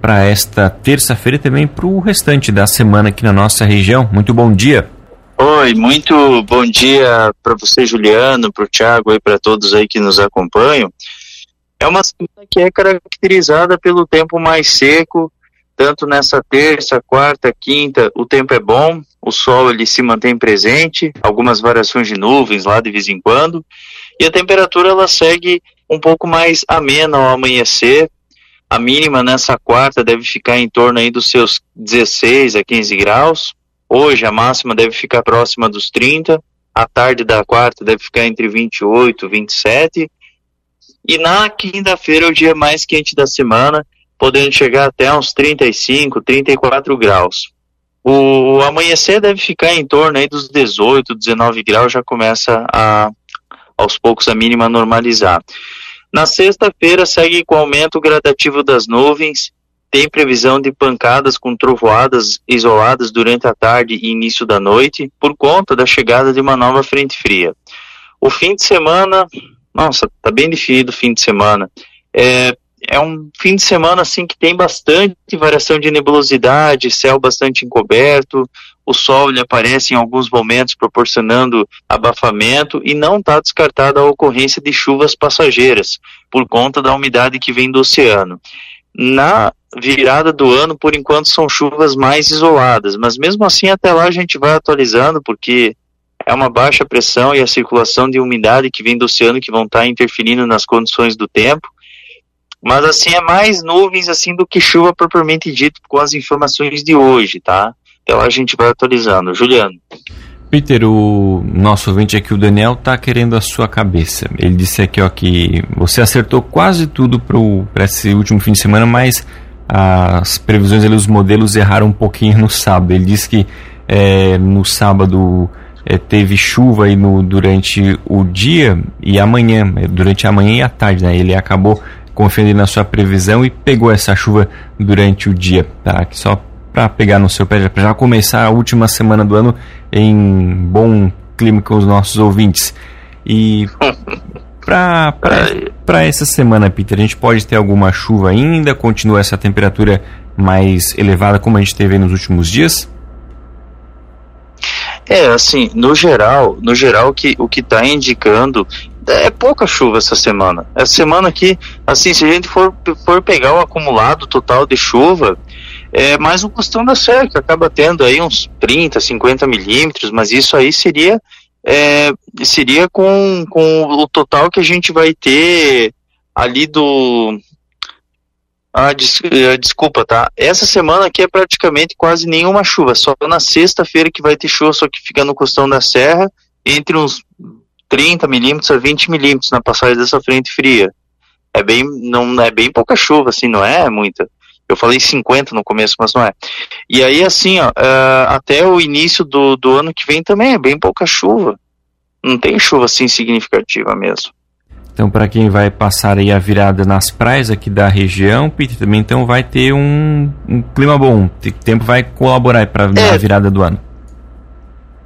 para esta terça-feira e também para o restante da semana aqui na nossa região. Muito bom dia. Oi, muito bom dia para você, Juliano, para o Thiago e para todos aí que nos acompanham. É uma semana que é caracterizada pelo tempo mais seco, tanto nessa terça, quarta, quinta, o tempo é bom, o sol ele se mantém presente, algumas variações de nuvens lá de vez em quando, e a temperatura ela segue um pouco mais amena ao amanhecer. A mínima nessa quarta deve ficar em torno aí dos seus 16 a 15 graus, Hoje a máxima deve ficar próxima dos 30, a tarde da quarta deve ficar entre 28 e 27. E na quinta-feira é o dia mais quente da semana, podendo chegar até uns 35, 34 graus. O, amanhecer deve ficar em torno aí dos 18, 19 graus, já começa a aos poucos a mínima normalizar. Na sexta-feira segue com aumento gradativo das nuvens, tem previsão de pancadas com trovoadas isoladas durante a tarde e início da noite, por conta da chegada de uma nova frente fria. O fim de semana, nossa, tá bem definido o fim de semana. É, é um fim de semana assim que tem bastante variação de nebulosidade, céu bastante encoberto, o sol ele aparece em alguns momentos proporcionando abafamento e não está descartada a ocorrência de chuvas passageiras por conta da umidade que vem do oceano. Na virada do ano, por enquanto, são chuvas mais isoladas, mas mesmo assim, até lá a gente vai atualizando, porque é uma baixa pressão e a circulação de umidade que vem do oceano que vão estar tá interferindo nas condições do tempo. Mas assim, é mais nuvens assim do que chuva propriamente dito com as informações de hoje, tá? Lá a gente vai atualizando. Juliano. Peter, o nosso ouvinte aqui, o Daniel, tá querendo a sua cabeça. Ele disse aqui ó, que você acertou quase tudo para esse último fim de semana, mas as previsões ali, os modelos erraram um pouquinho no sábado. Ele disse que é, no sábado é, teve chuva aí no, durante o dia e amanhã, é, durante a manhã e a tarde. Né? Ele acabou confiando na sua previsão e pegou essa chuva durante o dia. Tá? Só para pegar no seu pé, para já começar a última semana do ano em bom clima com os nossos ouvintes. E para essa semana, Peter, a gente pode ter alguma chuva ainda? Continua essa temperatura mais elevada como a gente teve nos últimos dias? É, assim, no geral, no geral que, o que está indicando é pouca chuva essa semana. Essa semana aqui, assim, se a gente for, for pegar o acumulado total de chuva, é mais um costão da serra, que acaba tendo aí uns 30, 50 milímetros, mas isso aí seria é, seria com, com o total que a gente vai ter ali do. Ah, des, é, desculpa, tá? Essa semana aqui é praticamente quase nenhuma chuva, só na sexta-feira que vai ter chuva, só que fica no costão da serra, entre uns 30 milímetros a 20 milímetros na passagem dessa frente fria. É bem, não é bem pouca chuva, assim, não é muita. Eu falei 50 no começo, mas não é. E aí, assim, ó, uh, até o início do, do ano que vem também é bem pouca chuva. Não tem chuva assim significativa mesmo. Então, para quem vai passar aí a virada nas praias aqui da região, Peter, também então vai ter um, um clima bom. O tempo vai colaborar para é, a virada do ano.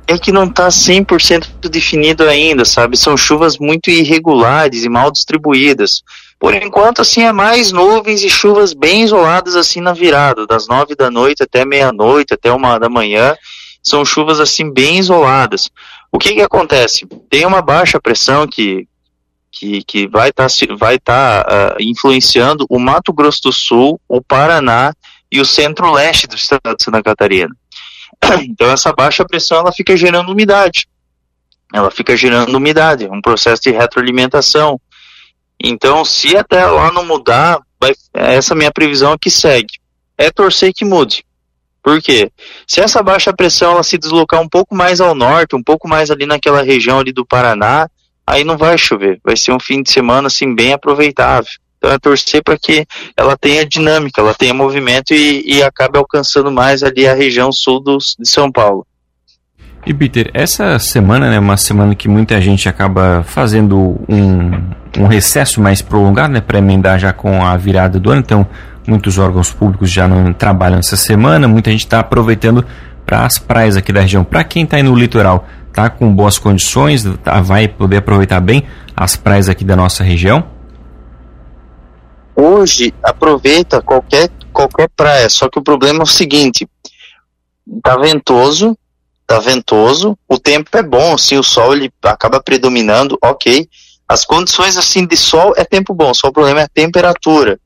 É que não está 100% definido ainda, sabe? São chuvas muito irregulares e mal distribuídas. Por enquanto, assim, é mais nuvens e chuvas bem isoladas, assim, na virada, das nove da noite até meia-noite, até uma da manhã. São chuvas, assim, bem isoladas. O que que acontece? Tem uma baixa pressão que, que, que vai estar tá, vai tá, uh, influenciando o Mato Grosso do Sul, o Paraná e o centro-leste do estado de Santa Catarina. Então, essa baixa pressão, ela fica gerando umidade. Ela fica gerando umidade, um processo de retroalimentação então, se até lá não mudar, vai, essa minha previsão é que segue. É torcer que mude. Por quê? Se essa baixa pressão ela se deslocar um pouco mais ao norte, um pouco mais ali naquela região ali do Paraná, aí não vai chover. Vai ser um fim de semana assim bem aproveitável. Então é torcer para que ela tenha dinâmica, ela tenha movimento e, e acabe alcançando mais ali a região sul do, de São Paulo. E Peter, essa semana é né, uma semana que muita gente acaba fazendo um, um recesso mais prolongado, né, para emendar já com a virada do ano. Então, muitos órgãos públicos já não trabalham essa semana, muita gente está aproveitando para as praias aqui da região. Para quem está no litoral, tá com boas condições, tá, vai poder aproveitar bem as praias aqui da nossa região? Hoje, aproveita qualquer, qualquer praia, só que o problema é o seguinte, tá ventoso, tá ventoso, o tempo é bom, assim, o sol ele acaba predominando, ok. As condições assim de sol é tempo bom, só o problema é a temperatura.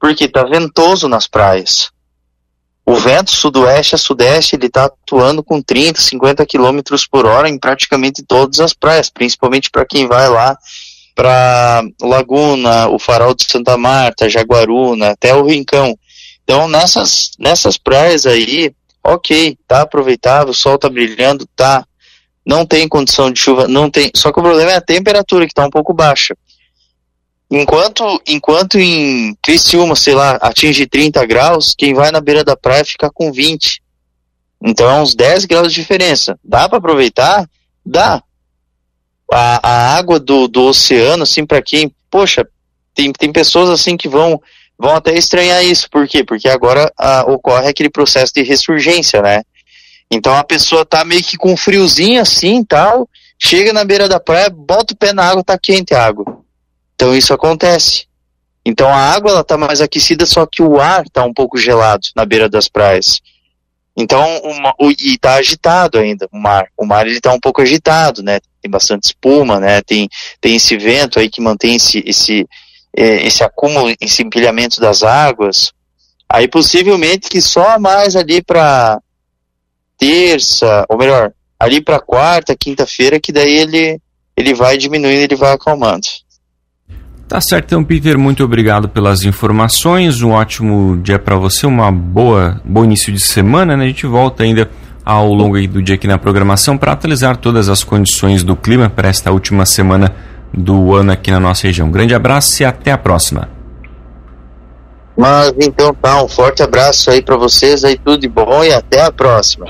Porque tá ventoso nas praias. O vento sudoeste a sudeste ele está atuando com 30, 50 km por hora em praticamente todas as praias, principalmente para quem vai lá para Laguna, o Farol de Santa Marta, Jaguaruna, até o Rincão. Então nessas nessas praias aí ok, tá aproveitável, o sol tá brilhando, tá. Não tem condição de chuva, não tem. Só que o problema é a temperatura, que está um pouco baixa. Enquanto, enquanto em Criciúma, sei lá, atinge 30 graus, quem vai na beira da praia fica com 20. Então é uns 10 graus de diferença. Dá para aproveitar? Dá. A, a água do, do oceano, assim, para quem, poxa, tem, tem pessoas assim que vão vão até estranhar isso. Por quê? Porque agora ah, ocorre aquele processo de ressurgência, né? Então a pessoa tá meio que com friozinho assim tal, chega na beira da praia, bota o pé na água, tá quente a água. Então isso acontece. Então a água ela tá mais aquecida, só que o ar tá um pouco gelado na beira das praias. Então, uma, o, e tá agitado ainda o mar. O mar ele tá um pouco agitado, né? Tem bastante espuma, né? Tem, tem esse vento aí que mantém esse, esse, esse acúmulo, esse empilhamento das águas, aí possivelmente que só mais ali para terça, ou melhor, ali para quarta, quinta-feira, que daí ele, ele vai diminuindo, ele vai acalmando. Tá certo, então, Peter, muito obrigado pelas informações. Um ótimo dia para você, uma boa, bom início de semana. Né? A gente volta ainda ao longo do dia aqui na programação para atualizar todas as condições do clima para esta última semana do ano aqui na nossa região. grande abraço e até a próxima. Mas então tá, um forte abraço aí para vocês aí, tudo de bom e até a próxima.